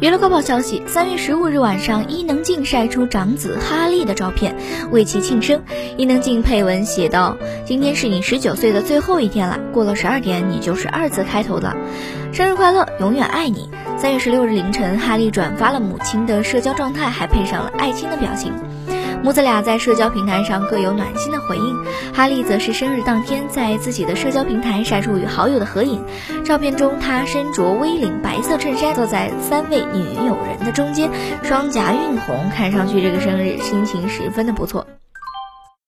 娱乐快报消息：三月十五日晚上，伊能静晒出长子哈利的照片，为其庆生。伊能静配文写道：“今天是你十九岁的最后一天了，过了十二点，你就是二字开头的。生日快乐，永远爱你。”三月十六日凌晨，哈利转发了母亲的社交状态，还配上了爱心的表情。母子俩在社交平台上各有暖心的回应。哈利则是生日当天在自己的社交平台晒出与好友的合影，照片中他身着 V 领白色衬衫，坐在三位女友人的中间，双颊晕红，看上去这个生日心情十分的不错。